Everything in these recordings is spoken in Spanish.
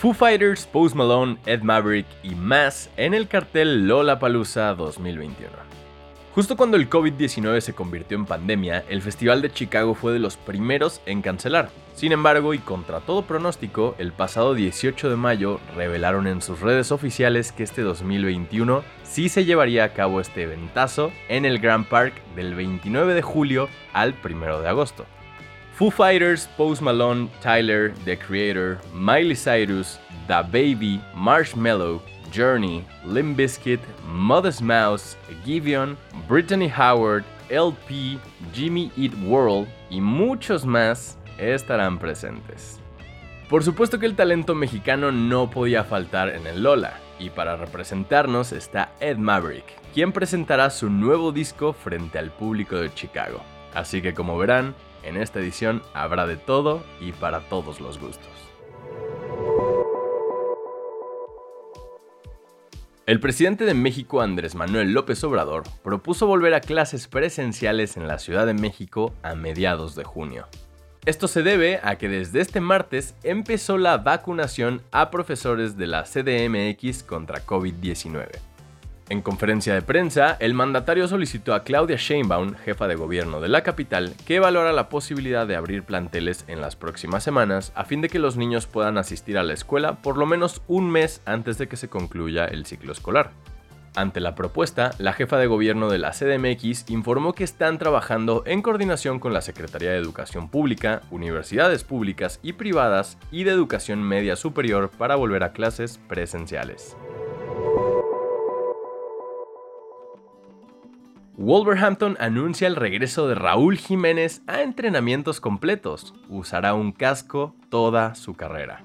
Foo Fighters, Post Malone, Ed Maverick y más en el cartel Lollapalooza 2021. Justo cuando el COVID-19 se convirtió en pandemia, el Festival de Chicago fue de los primeros en cancelar. Sin embargo, y contra todo pronóstico, el pasado 18 de mayo revelaron en sus redes oficiales que este 2021 sí se llevaría a cabo este eventazo en el Grand Park del 29 de julio al 1 de agosto. Foo Fighters, Post Malone, Tyler, The Creator, Miley Cyrus, The Baby, Marshmello, Journey, Limp Bizkit, Modest Mouse, Giveon, Brittany Howard, LP, Jimmy Eat World y muchos más estarán presentes. Por supuesto que el talento mexicano no podía faltar en el Lola, y para representarnos está Ed Maverick, quien presentará su nuevo disco frente al público de Chicago. Así que como verán, en esta edición habrá de todo y para todos los gustos. El presidente de México, Andrés Manuel López Obrador, propuso volver a clases presenciales en la Ciudad de México a mediados de junio. Esto se debe a que desde este martes empezó la vacunación a profesores de la CDMX contra COVID-19. En conferencia de prensa, el mandatario solicitó a Claudia Sheinbaum, jefa de gobierno de la capital, que valora la posibilidad de abrir planteles en las próximas semanas a fin de que los niños puedan asistir a la escuela por lo menos un mes antes de que se concluya el ciclo escolar. Ante la propuesta, la jefa de gobierno de la CDMX informó que están trabajando en coordinación con la Secretaría de Educación Pública, universidades públicas y privadas y de educación media superior para volver a clases presenciales. Wolverhampton anuncia el regreso de Raúl Jiménez a entrenamientos completos. Usará un casco toda su carrera.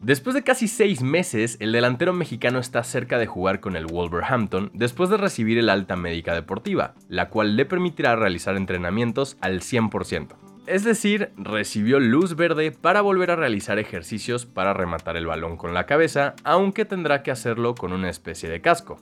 Después de casi seis meses, el delantero mexicano está cerca de jugar con el Wolverhampton después de recibir el alta médica deportiva, la cual le permitirá realizar entrenamientos al 100%. Es decir, recibió luz verde para volver a realizar ejercicios para rematar el balón con la cabeza, aunque tendrá que hacerlo con una especie de casco.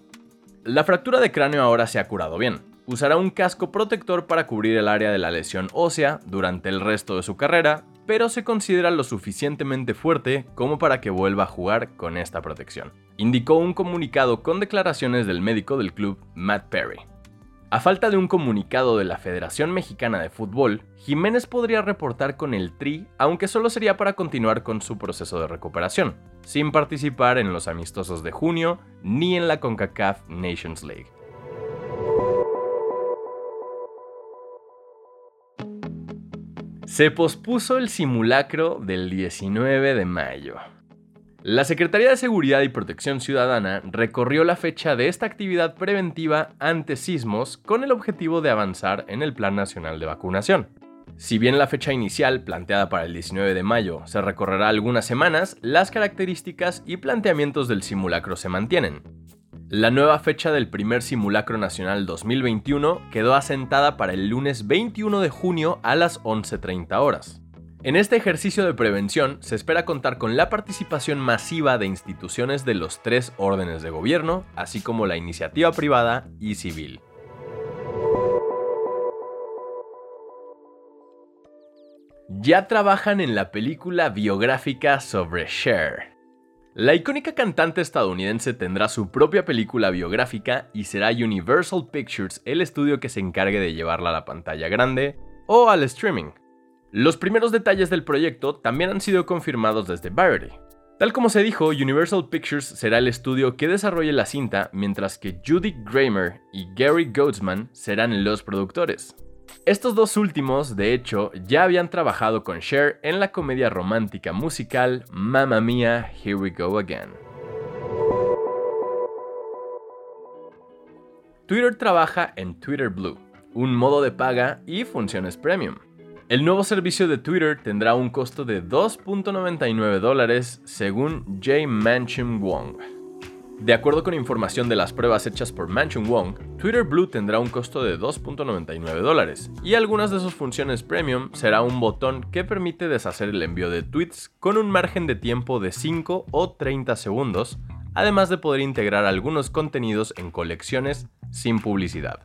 La fractura de cráneo ahora se ha curado bien, usará un casco protector para cubrir el área de la lesión ósea durante el resto de su carrera, pero se considera lo suficientemente fuerte como para que vuelva a jugar con esta protección. Indicó un comunicado con declaraciones del médico del club, Matt Perry. A falta de un comunicado de la Federación Mexicana de Fútbol, Jiménez podría reportar con el Tri, aunque solo sería para continuar con su proceso de recuperación, sin participar en los amistosos de junio ni en la CONCACAF Nations League. Se pospuso el simulacro del 19 de mayo. La Secretaría de Seguridad y Protección Ciudadana recorrió la fecha de esta actividad preventiva ante sismos con el objetivo de avanzar en el Plan Nacional de Vacunación. Si bien la fecha inicial, planteada para el 19 de mayo, se recorrerá algunas semanas, las características y planteamientos del simulacro se mantienen. La nueva fecha del primer simulacro nacional 2021 quedó asentada para el lunes 21 de junio a las 11.30 horas. En este ejercicio de prevención se espera contar con la participación masiva de instituciones de los tres órdenes de gobierno, así como la iniciativa privada y civil. Ya trabajan en la película biográfica sobre Cher. La icónica cantante estadounidense tendrá su propia película biográfica y será Universal Pictures el estudio que se encargue de llevarla a la pantalla grande o al streaming. Los primeros detalles del proyecto también han sido confirmados desde Variety. Tal como se dijo, Universal Pictures será el estudio que desarrolle la cinta, mientras que Judy Kramer y Gary Goetzman serán los productores. Estos dos últimos, de hecho, ya habían trabajado con Cher en la comedia romántica musical Mamma Mia, Here We Go Again. Twitter trabaja en Twitter Blue, un modo de paga y funciones premium. El nuevo servicio de Twitter tendrá un costo de 2.99 dólares según J. Manchum Wong. De acuerdo con información de las pruebas hechas por Manchun Wong, Twitter Blue tendrá un costo de 2.99 dólares y algunas de sus funciones premium será un botón que permite deshacer el envío de tweets con un margen de tiempo de 5 o 30 segundos, además de poder integrar algunos contenidos en colecciones sin publicidad.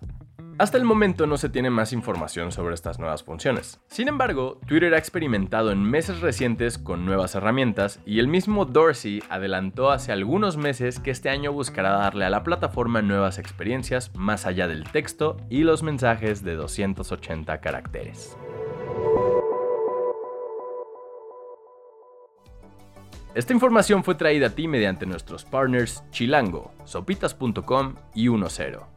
Hasta el momento no se tiene más información sobre estas nuevas funciones. Sin embargo, Twitter ha experimentado en meses recientes con nuevas herramientas y el mismo Dorsey adelantó hace algunos meses que este año buscará darle a la plataforma nuevas experiencias más allá del texto y los mensajes de 280 caracteres. Esta información fue traída a ti mediante nuestros partners Chilango, sopitas.com y 10.